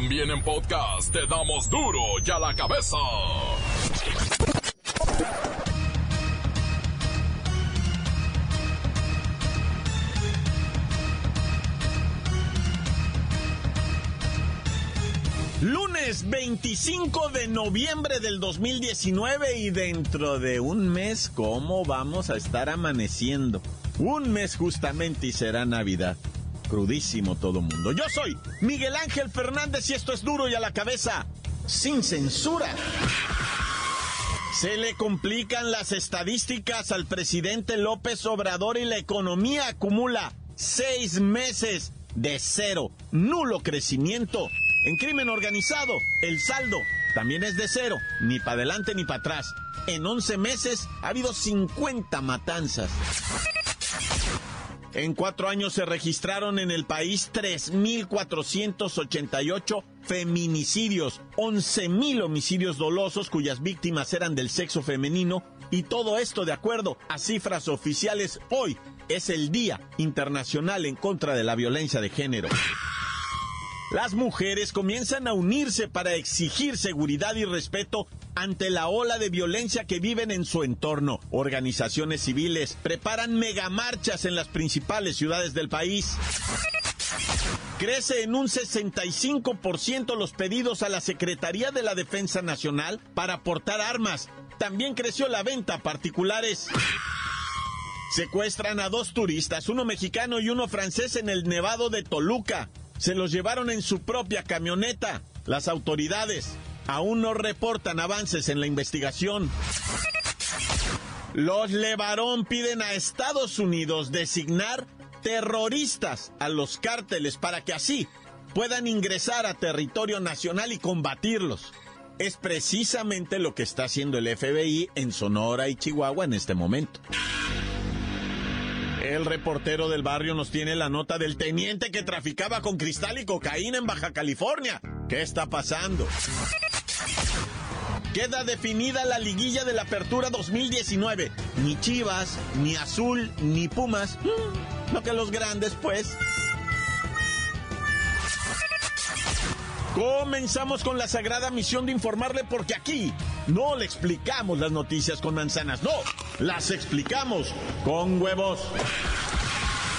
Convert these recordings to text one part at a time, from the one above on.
También en podcast te damos duro y a la cabeza. Lunes 25 de noviembre del 2019 y dentro de un mes, ¿cómo vamos a estar amaneciendo? Un mes justamente y será Navidad. Crudísimo todo mundo. Yo soy Miguel Ángel Fernández y esto es duro y a la cabeza, sin censura. Se le complican las estadísticas al presidente López Obrador y la economía acumula seis meses de cero, nulo crecimiento en crimen organizado, el saldo también es de cero, ni para adelante ni para atrás. En 11 meses ha habido 50 matanzas. En cuatro años se registraron en el país 3.488 feminicidios, 11.000 homicidios dolosos cuyas víctimas eran del sexo femenino y todo esto de acuerdo a cifras oficiales. Hoy es el Día Internacional en contra de la Violencia de Género. Las mujeres comienzan a unirse para exigir seguridad y respeto ante la ola de violencia que viven en su entorno. Organizaciones civiles preparan megamarchas en las principales ciudades del país. Crece en un 65% los pedidos a la Secretaría de la Defensa Nacional para portar armas. También creció la venta a particulares. Secuestran a dos turistas, uno mexicano y uno francés en el Nevado de Toluca. Se los llevaron en su propia camioneta. Las autoridades aún no reportan avances en la investigación. Los Levarón piden a Estados Unidos designar terroristas a los cárteles para que así puedan ingresar a territorio nacional y combatirlos. Es precisamente lo que está haciendo el FBI en Sonora y Chihuahua en este momento. El reportero del barrio nos tiene la nota del teniente que traficaba con cristal y cocaína en Baja California. ¿Qué está pasando? Queda definida la liguilla de la Apertura 2019. Ni Chivas, ni Azul, ni Pumas. No que los grandes, pues. Comenzamos con la sagrada misión de informarle porque aquí no le explicamos las noticias con manzanas, no, las explicamos con huevos.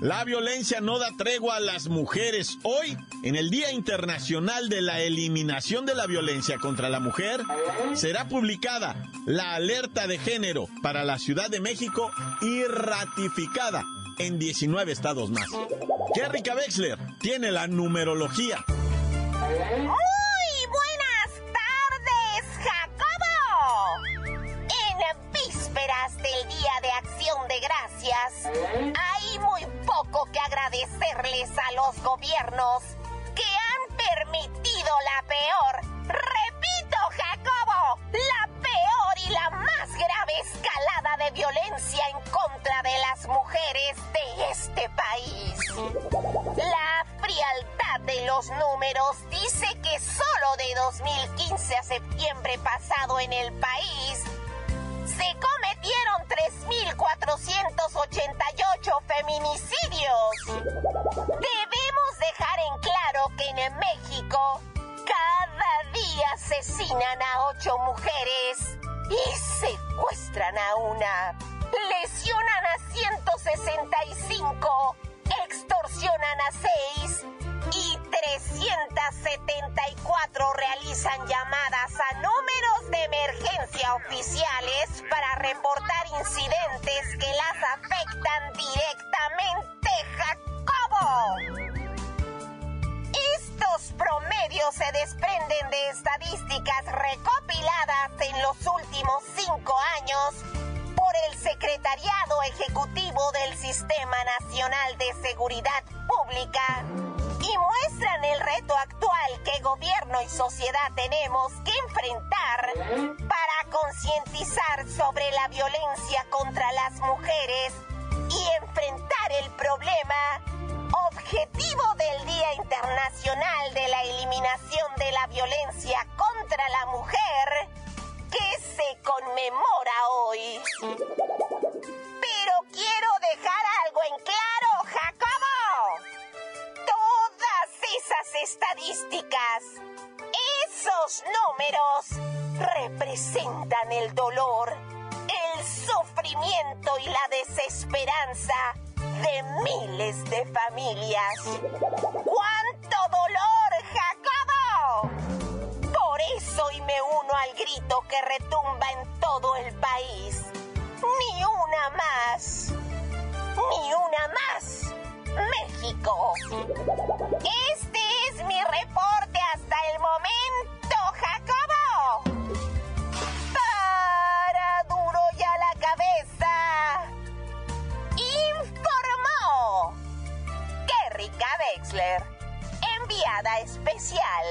La violencia no da tregua a las mujeres. Hoy, en el Día Internacional de la Eliminación de la Violencia contra la Mujer, será publicada la alerta de género para la Ciudad de México y ratificada en 19 estados más. Kerry Wexler tiene la numerología. ¡Muy buenas tardes, Jacobo! En vísperas del Día de Acción de Gracias, hay muy poco que agradecerles a los gobiernos que han permitido la realizan llamadas a números de emergencia oficiales para reportar incidentes que las afectan directamente, Jacobo. Estos promedios se desprenden de estadísticas recopiladas en los últimos cinco años por el Secretariado Ejecutivo del Sistema Nacional de Seguridad Pública y muestran el reto actual que gobierno y sociedad tenemos que enfrentar para concientizar sobre la violencia contra las mujeres y enfrentar el problema objetivo del Día Internacional de la Eliminación de la Violencia contra la Mujer que se conmemora hoy. Estadísticas, esos números, representan el dolor, el sufrimiento y la desesperanza de miles de familias. ¡Cuánto dolor, Jacobo! Por eso hoy me uno al grito que retumba en todo el país. Ni una más. Ni una más. México. Este es mi reporte hasta el momento, Jacobo. Para duro ya la cabeza. Informó. Kerrika Wexler. Enviada especial.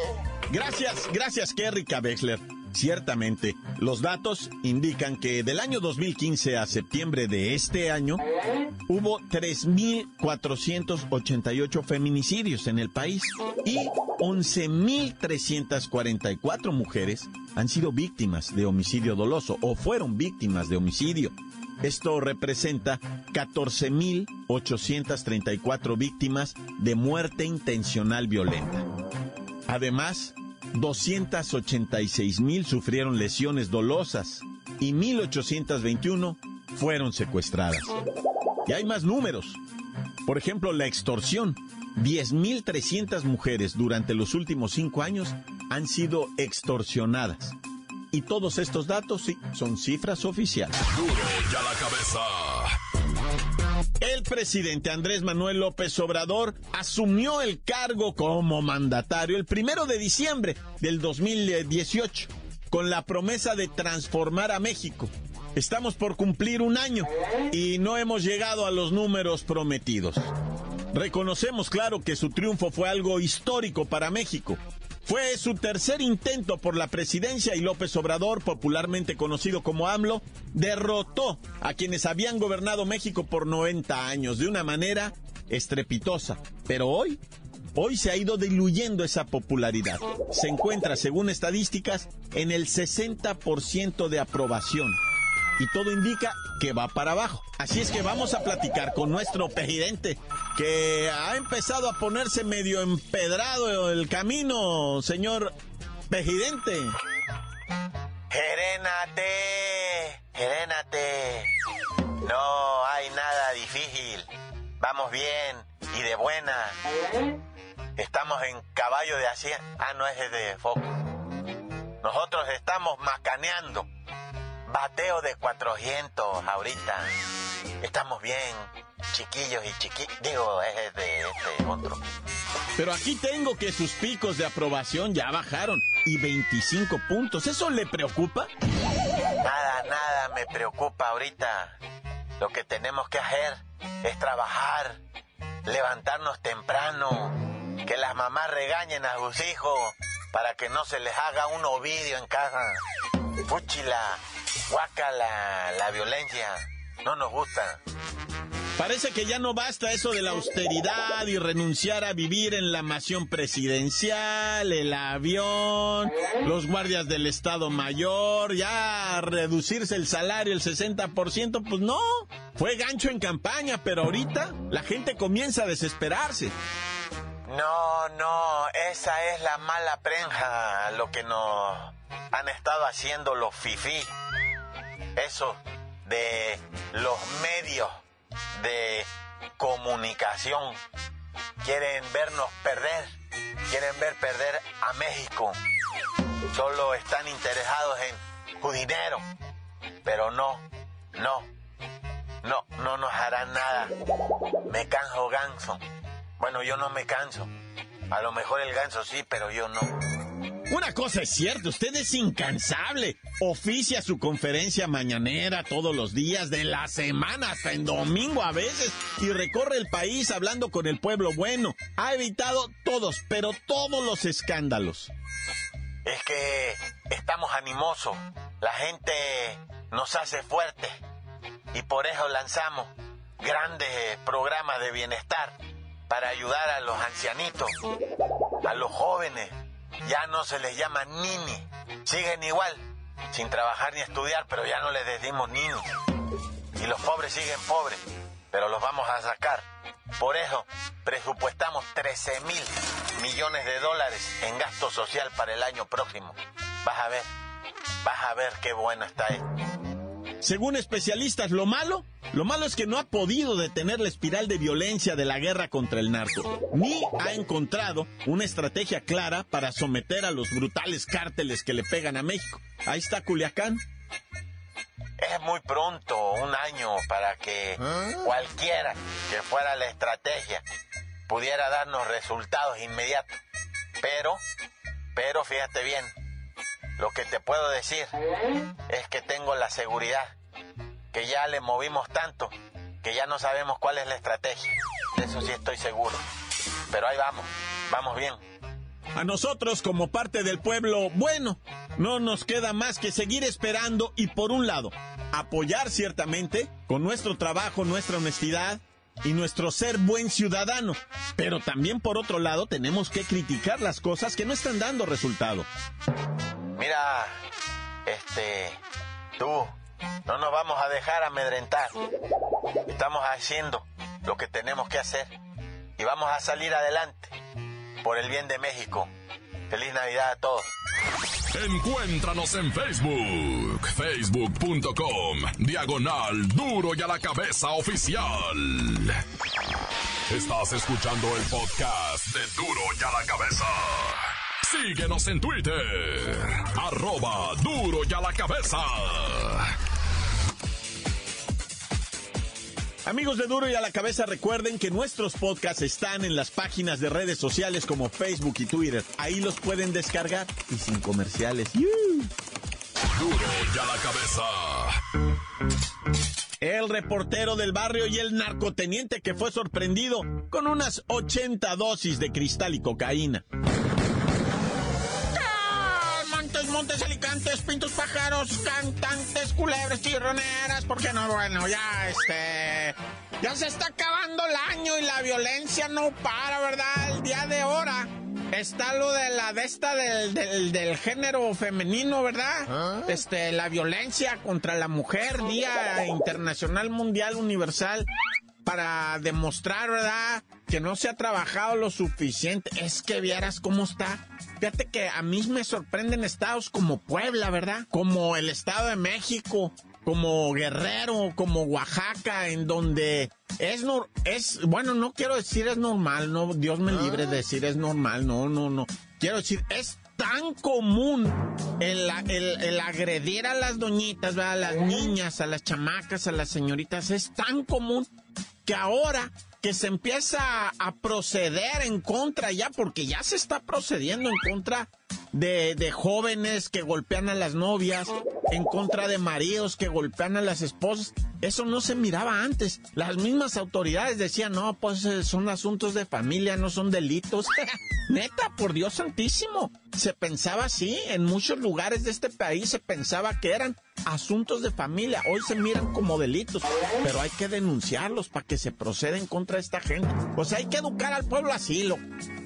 Gracias, gracias, Kerrika Wexler. Ciertamente, los datos indican que del año 2015 a septiembre de este año hubo 3.488 feminicidios en el país y 11.344 mujeres han sido víctimas de homicidio doloso o fueron víctimas de homicidio. Esto representa 14.834 víctimas de muerte intencional violenta. Además, 286 mil sufrieron lesiones dolosas y 1.821 fueron secuestradas. Y hay más números. Por ejemplo, la extorsión. 10.300 mujeres durante los últimos cinco años han sido extorsionadas. Y todos estos datos son cifras oficiales. Duro ya la cabeza. El presidente Andrés Manuel López Obrador asumió el cargo como mandatario el primero de diciembre del 2018 con la promesa de transformar a México. Estamos por cumplir un año y no hemos llegado a los números prometidos. Reconocemos claro que su triunfo fue algo histórico para México. Fue su tercer intento por la presidencia y López Obrador, popularmente conocido como AMLO, derrotó a quienes habían gobernado México por 90 años de una manera estrepitosa. Pero hoy, hoy se ha ido diluyendo esa popularidad. Se encuentra, según estadísticas, en el 60% de aprobación. Y todo indica que va para abajo. Así es que vamos a platicar con nuestro presidente, que ha empezado a ponerse medio empedrado el camino, señor presidente. Gerénate, gerénate. No hay nada difícil. Vamos bien y de buena. Estamos en caballo de así. Ah, no es de foco. Nosotros estamos macaneando. Bateo de 400 ahorita. Estamos bien, chiquillos y chiquillos. Digo, es de este otro. Pero aquí tengo que sus picos de aprobación ya bajaron y 25 puntos. ¿Eso le preocupa? Nada, nada me preocupa ahorita. Lo que tenemos que hacer es trabajar, levantarnos temprano, que las mamás regañen a sus hijos para que no se les haga un ovidio en casa. Fúchila, guácala, la violencia, no nos gusta. Parece que ya no basta eso de la austeridad y renunciar a vivir en la mansión presidencial, el avión, los guardias del Estado Mayor, ya reducirse el salario el 60%, pues no, fue gancho en campaña, pero ahorita la gente comienza a desesperarse. No, no, esa es la mala prensa, lo que nos han estado haciendo los fifí. Eso de los medios de comunicación. Quieren vernos perder, quieren ver perder a México. Solo están interesados en su dinero. Pero no, no, no, no nos harán nada. Me canso ganso. Bueno, yo no me canso. A lo mejor el ganso sí, pero yo no. Una cosa es cierta, usted es incansable. Oficia su conferencia mañanera todos los días de la semana, hasta en domingo a veces, y recorre el país hablando con el pueblo bueno. Ha evitado todos, pero todos los escándalos. Es que estamos animosos, la gente nos hace fuertes y por eso lanzamos grandes programas de bienestar para ayudar a los ancianitos, a los jóvenes. Ya no se les llama nini, siguen igual, sin trabajar ni estudiar, pero ya no les decimos nini. Y los pobres siguen pobres, pero los vamos a sacar. Por eso presupuestamos 13 mil millones de dólares en gasto social para el año próximo. Vas a ver, vas a ver qué bueno está esto. Según especialistas, lo malo, lo malo es que no ha podido detener la espiral de violencia de la guerra contra el narco, ni ha encontrado una estrategia clara para someter a los brutales cárteles que le pegan a México. Ahí está Culiacán. Es muy pronto, un año, para que cualquiera que fuera la estrategia pudiera darnos resultados inmediatos. Pero, pero fíjate bien, lo que te puedo decir es que tengo la seguridad que ya le movimos tanto que ya no sabemos cuál es la estrategia. De eso sí estoy seguro. Pero ahí vamos, vamos bien. A nosotros, como parte del pueblo, bueno, no nos queda más que seguir esperando y por un lado, apoyar ciertamente con nuestro trabajo, nuestra honestidad y nuestro ser buen ciudadano. Pero también por otro lado tenemos que criticar las cosas que no están dando resultado. Mira, este, tú, no nos vamos a dejar amedrentar. Estamos haciendo lo que tenemos que hacer y vamos a salir adelante por el bien de México. Feliz Navidad a todos. Encuéntranos en Facebook, facebook.com, diagonal duro y a la cabeza oficial. Estás escuchando el podcast de duro y a la cabeza. Síguenos en Twitter, arroba duro y a la cabeza. Amigos de Duro y a la Cabeza, recuerden que nuestros podcasts están en las páginas de redes sociales como Facebook y Twitter. Ahí los pueden descargar y sin comerciales. ¡Yu! Duro y a la cabeza. El reportero del barrio y el narcoteniente que fue sorprendido con unas 80 dosis de cristal y cocaína. Montes, alicantes, pintos, pájaros, cantantes, culebres, chirroneras, ¿por qué no? Bueno, ya, este... Ya se está acabando el año y la violencia no para, ¿verdad? El día de ahora está lo de la de esta del, del, del género femenino, ¿verdad? Este, la violencia contra la mujer, Día Internacional Mundial Universal, para demostrar, ¿verdad? Que no se ha trabajado lo suficiente. Es que vieras cómo está. Fíjate que a mí me sorprenden estados como Puebla, ¿verdad? Como el Estado de México, como Guerrero, como Oaxaca, en donde es, nor es, bueno, no quiero decir es normal, no, Dios me libre de decir es normal, no, no, no. Quiero decir, es tan común el, el, el agredir a las doñitas, ¿verdad? a las niñas, a las chamacas, a las señoritas, es tan común que ahora que se empieza a proceder en contra ya, porque ya se está procediendo en contra de, de, jóvenes que golpean a las novias, en contra de maridos que golpean a las esposas. Eso no se miraba antes. Las mismas autoridades decían, no, pues eh, son asuntos de familia, no son delitos. Neta, por Dios santísimo. Se pensaba así, en muchos lugares de este país se pensaba que eran asuntos de familia. Hoy se miran como delitos, pero hay que denunciarlos para que se proceda en contra esta gente. Pues hay que educar al pueblo así, lo,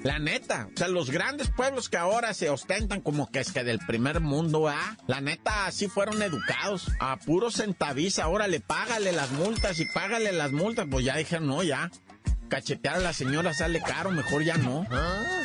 la neta. O sea, los grandes pueblos que ahora se ostentan como que es que del primer mundo, ¿ah? La neta, así fueron educados. A puro centaviza, órale, págale las multas y págale las multas. Pues ya dijeron, no, ya cachetear a la señora sale caro, mejor ya no.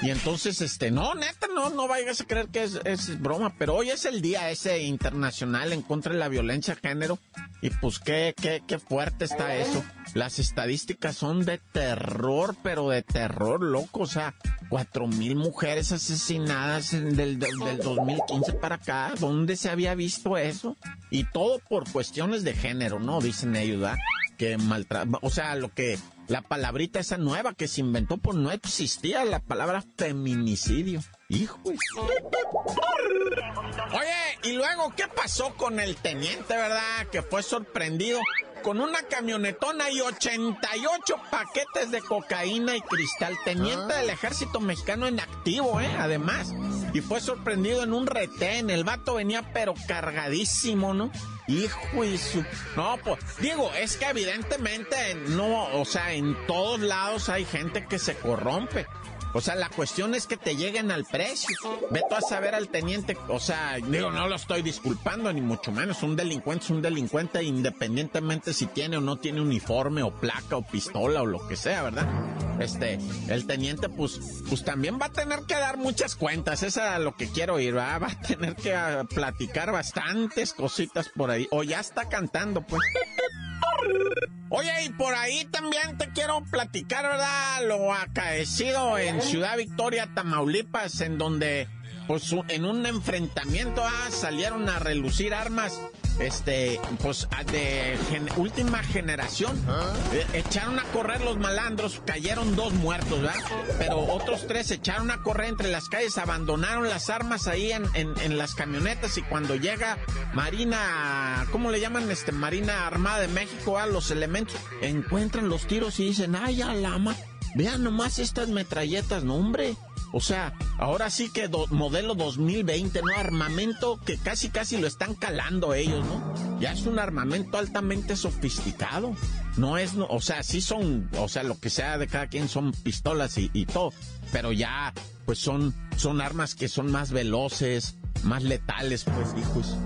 Y entonces, este, no, neta, no, no vayas a creer que es, es, broma, pero hoy es el día ese internacional en contra de la violencia de género. Y pues qué, qué, qué fuerte está eso. Las estadísticas son de terror, pero de terror, loco. O sea, cuatro mil mujeres asesinadas del, del, del 2015 para acá. ¿Dónde se había visto eso? Y todo por cuestiones de género, ¿no? Dicen ellos, ¿verdad? Que maltrata, o sea, lo que la palabrita esa nueva que se inventó, pues no existía la palabra feminicidio. Hijo. Oye, y luego, ¿qué pasó con el teniente, verdad? Que fue sorprendido con una camionetona y 88 paquetes de cocaína y cristal. Teniente del ejército mexicano en activo, ¿eh? Además. Y fue sorprendido en un retén. El vato venía pero cargadísimo, ¿no? Hijo y su... No, pues, digo, es que evidentemente no, o sea, en todos lados hay gente que se corrompe. O sea, la cuestión es que te lleguen al precio. Ve tú a saber al teniente, o sea, digo, no lo estoy disculpando, ni mucho menos. Un delincuente es un delincuente independientemente si tiene o no tiene uniforme o placa o pistola o lo que sea, ¿verdad? Este, el teniente, pues, pues también va a tener que dar muchas cuentas. Esa es lo que quiero oír, ¿verdad? Va a tener que ah, platicar bastantes cositas por ahí. O ya está cantando, pues. Oye, y por ahí también te quiero platicar, ¿verdad? Lo acaecido en Ciudad Victoria, Tamaulipas, en donde, pues, en un enfrentamiento, ah, salieron a relucir armas este, pues de última generación. Eh, echaron a correr los malandros, cayeron dos muertos, ¿verdad? Pero otros tres echaron a correr entre las calles, abandonaron las armas ahí en, en, las camionetas y cuando llega Marina, ¿cómo le llaman? Este, Marina Armada de México, a los elementos, encuentran los tiros y dicen, ay, alama, vean nomás estas metralletas, no hombre. O sea, ahora sí que modelo 2020, ¿no? Armamento que casi casi lo están calando ellos, ¿no? Ya es un armamento altamente sofisticado. No es, no, o sea, sí son, o sea, lo que sea de cada quien son pistolas y, y todo, pero ya, pues son, son armas que son más veloces, más letales, pues, hijos.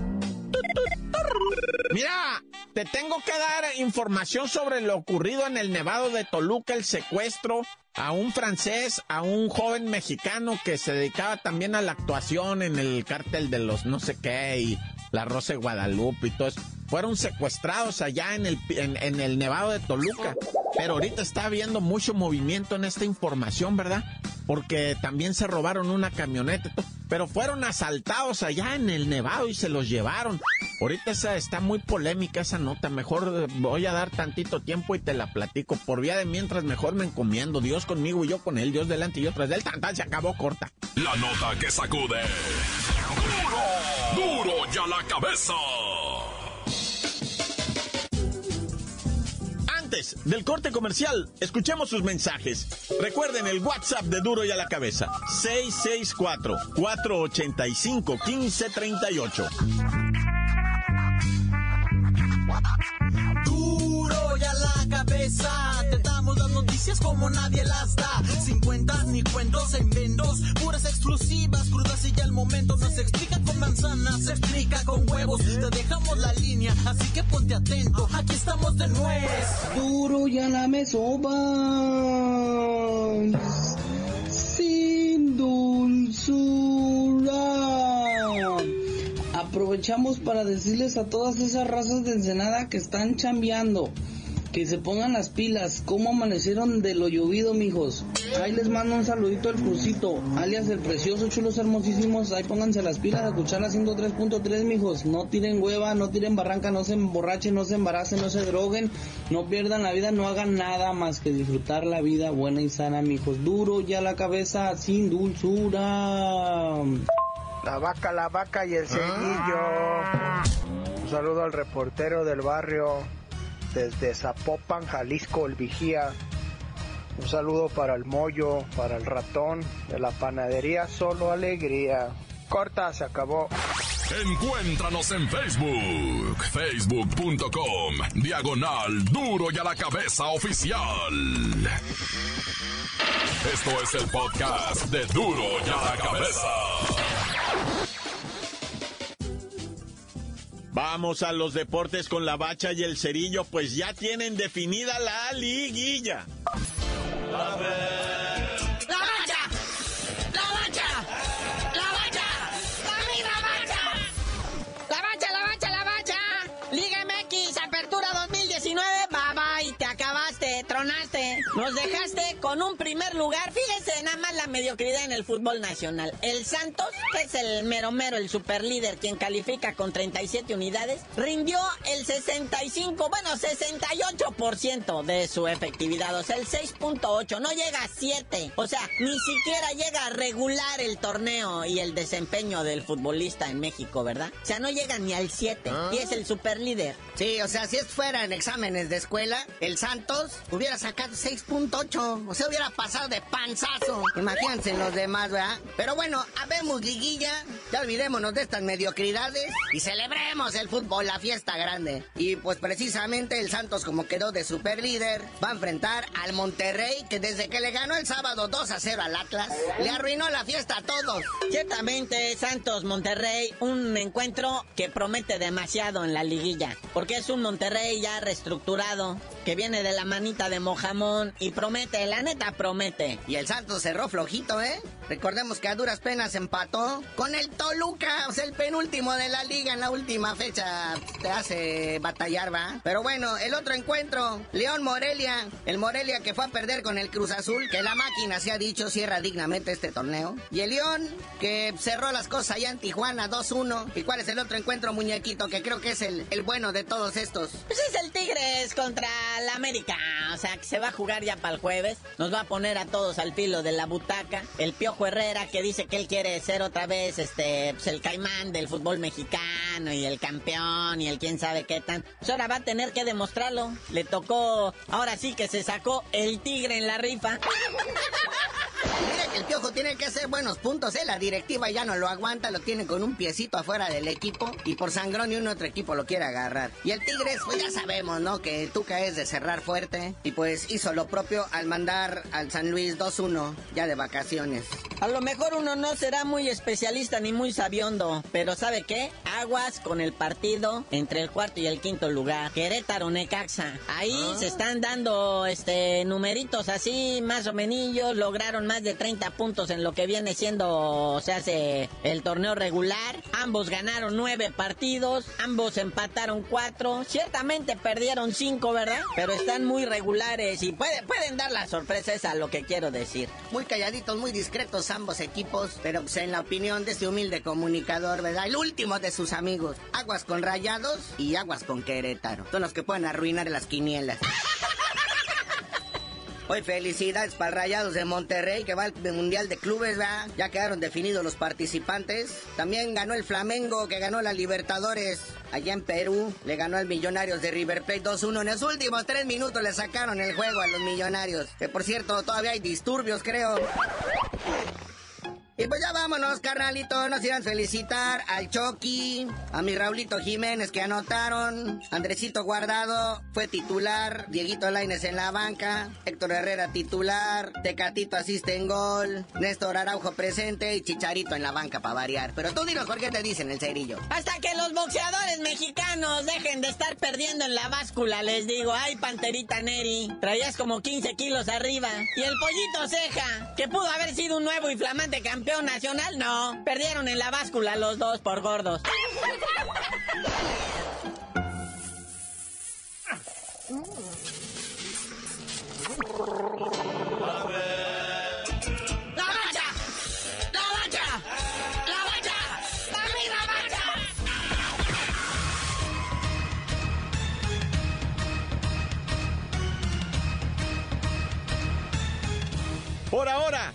Mira, te tengo que dar información sobre lo ocurrido en el Nevado de Toluca, el secuestro a un francés, a un joven mexicano que se dedicaba también a la actuación en el cártel de los no sé qué y la Rosa de Guadalupe y todo eso. Fueron secuestrados allá en el, en el Nevado de Toluca. Pero ahorita está habiendo mucho movimiento en esta información, ¿verdad? Porque también se robaron una camioneta. Pero fueron asaltados allá en el Nevado y se los llevaron. Ahorita está muy polémica esa nota. Mejor voy a dar tantito tiempo y te la platico. Por vía de mientras, mejor me encomiendo. Dios conmigo y yo con él. Dios delante y yo tras él. Tan, se acabó corta. La nota que sacude. ¡Duro! ¡Duro ya la cabeza! Del corte comercial, escuchemos sus mensajes. Recuerden el WhatsApp de Duro y a la cabeza. 664-485-1538. Noticias como nadie las da. Sin cuentas ni cuentos en vendos, puras exclusivas, crudas y ya el momento. No se explica con manzanas, se explica con huevos. Te dejamos la línea, así que ponte atento. Aquí estamos de nuez. Duro y a la mesoba. Sin dulzura aprovechamos para decirles a todas esas razas de Ensenada que están chambeando, que se pongan las pilas, cómo amanecieron de lo llovido, mijos. Ahí les mando un saludito al crucito, alias el precioso, chulos hermosísimos, ahí pónganse las pilas a escuchar la 103.3, mijos. No tiren hueva, no tiren barranca, no se emborrachen, no se embaracen, no se droguen, no pierdan la vida, no hagan nada más que disfrutar la vida buena y sana, mijos. Duro ya la cabeza, sin dulzura. La vaca, la vaca y el cerillo. Un saludo al reportero del barrio desde Zapopan, Jalisco, el vigía. Un saludo para el mollo, para el ratón de la panadería Solo Alegría. Corta, se acabó. Encuéntranos en Facebook, facebook.com, diagonal duro y a la cabeza oficial. Esto es el podcast de duro y a la cabeza. Vamos a los deportes con la bacha y el cerillo, pues ya tienen definida la liguilla. ¡La con un primer lugar. Fíjense nada más la mediocridad en el fútbol nacional. El Santos, que es el mero mero, el superlíder, quien califica con 37 unidades, rindió el 65, bueno, 68% de su efectividad. O sea, el 6.8, no llega a 7. O sea, ni siquiera llega a regular el torneo y el desempeño del futbolista en México, ¿verdad? O sea, no llega ni al 7 y es el superlíder. Sí, o sea, si esto fuera en exámenes de escuela, el Santos hubiera sacado 6.8. O sea, hubiera pasado de panzazo. Imagínense los demás, ¿verdad? Pero bueno, habemos liguilla. Ya olvidémonos de estas mediocridades y celebremos el fútbol, la fiesta grande. Y pues precisamente el Santos, como quedó de superlíder, va a enfrentar al Monterrey, que desde que le ganó el sábado 2 a 0 al Atlas, le arruinó la fiesta a todos. Ciertamente, Santos Monterrey, un encuentro que promete demasiado en la liguilla, porque es un Monterrey ya reestructurado, que viene de la manita de Mojamón y promete, la neta promete. Y el Santos cerró flojito, ¿eh? Recordemos que a duras penas empató con el Toluca, o sea, el penúltimo de la liga en la última fecha. Te hace batallar, ¿va? Pero bueno, el otro encuentro, León Morelia, el Morelia que fue a perder con el Cruz Azul, que la máquina se ha dicho cierra dignamente este torneo. Y el León, que cerró las cosas allá en Tijuana 2-1. ¿Y cuál es el otro encuentro, muñequito? Que creo que es el, el bueno de todos estos. Pues es el Tigres contra la América. O sea, que se va a jugar ya para el jueves. Nos va a poner a todos al filo de la butaca. El Piojo Herrera que dice que él quiere ser otra vez este pues el caimán del fútbol mexicano y el campeón y el quién sabe qué tan. Pues ahora va a tener que demostrarlo. Le tocó, ahora sí que se sacó el tigre en la rifa. Mira que el piojo tiene que hacer buenos puntos, ¿eh? La directiva ya no lo aguanta, lo tiene con un piecito afuera del equipo y por sangrón y un otro equipo lo quiere agarrar. Y el Tigres, pues ya sabemos, ¿no? Que Tuca es de cerrar fuerte y pues hizo lo propio al mandar al San Luis 2-1 ya de vacaciones. A lo mejor uno no será muy especialista ni muy sabiondo, pero ¿sabe qué? Aguas con el partido entre el cuarto y el quinto lugar. Querétaro Necaxa. Ahí se están dando este numeritos así, más o menos, lograron más de 30 puntos en lo que viene siendo, se hace el torneo regular. Ambos ganaron nueve partidos, ambos empataron cuatro. Ciertamente perdieron cinco, ¿verdad? Pero están muy regulares y puede- pueden dar la sorpresa, es a lo que quiero decir. Muy calladitos, muy discretos ambos equipos, pero pues, en la opinión de este humilde comunicador, ¿verdad? El último de sus amigos. Aguas con Rayados y aguas con Querétaro. Son los que pueden arruinar las quinielas. Hoy felicidades para Rayados de Monterrey que va al Mundial de Clubes, ¿verdad? Ya quedaron definidos los participantes. También ganó el Flamengo que ganó la Libertadores allá en Perú. Le ganó al Millonarios de River Plate 2-1. En los últimos tres minutos le sacaron el juego a los Millonarios. Que por cierto, todavía hay disturbios, creo. Y pues ya vámonos, carnalito. Nos irán a felicitar al Chucky, a mi Raulito Jiménez que anotaron, Andresito Guardado fue titular, Dieguito Laines en la banca, Héctor Herrera titular, Tecatito asiste en gol, Néstor Araujo presente y Chicharito en la banca para variar. Pero tú dinos por qué te dicen el cerillo. Hasta que los boxeadores mexicanos dejen de estar perdiendo en la báscula, les digo, ay, Panterita Neri, traías como 15 kilos arriba. Y el pollito ceja, que pudo haber sido un nuevo y flamante campeón nacional, no. Perdieron en la báscula los dos por gordos. Por ahora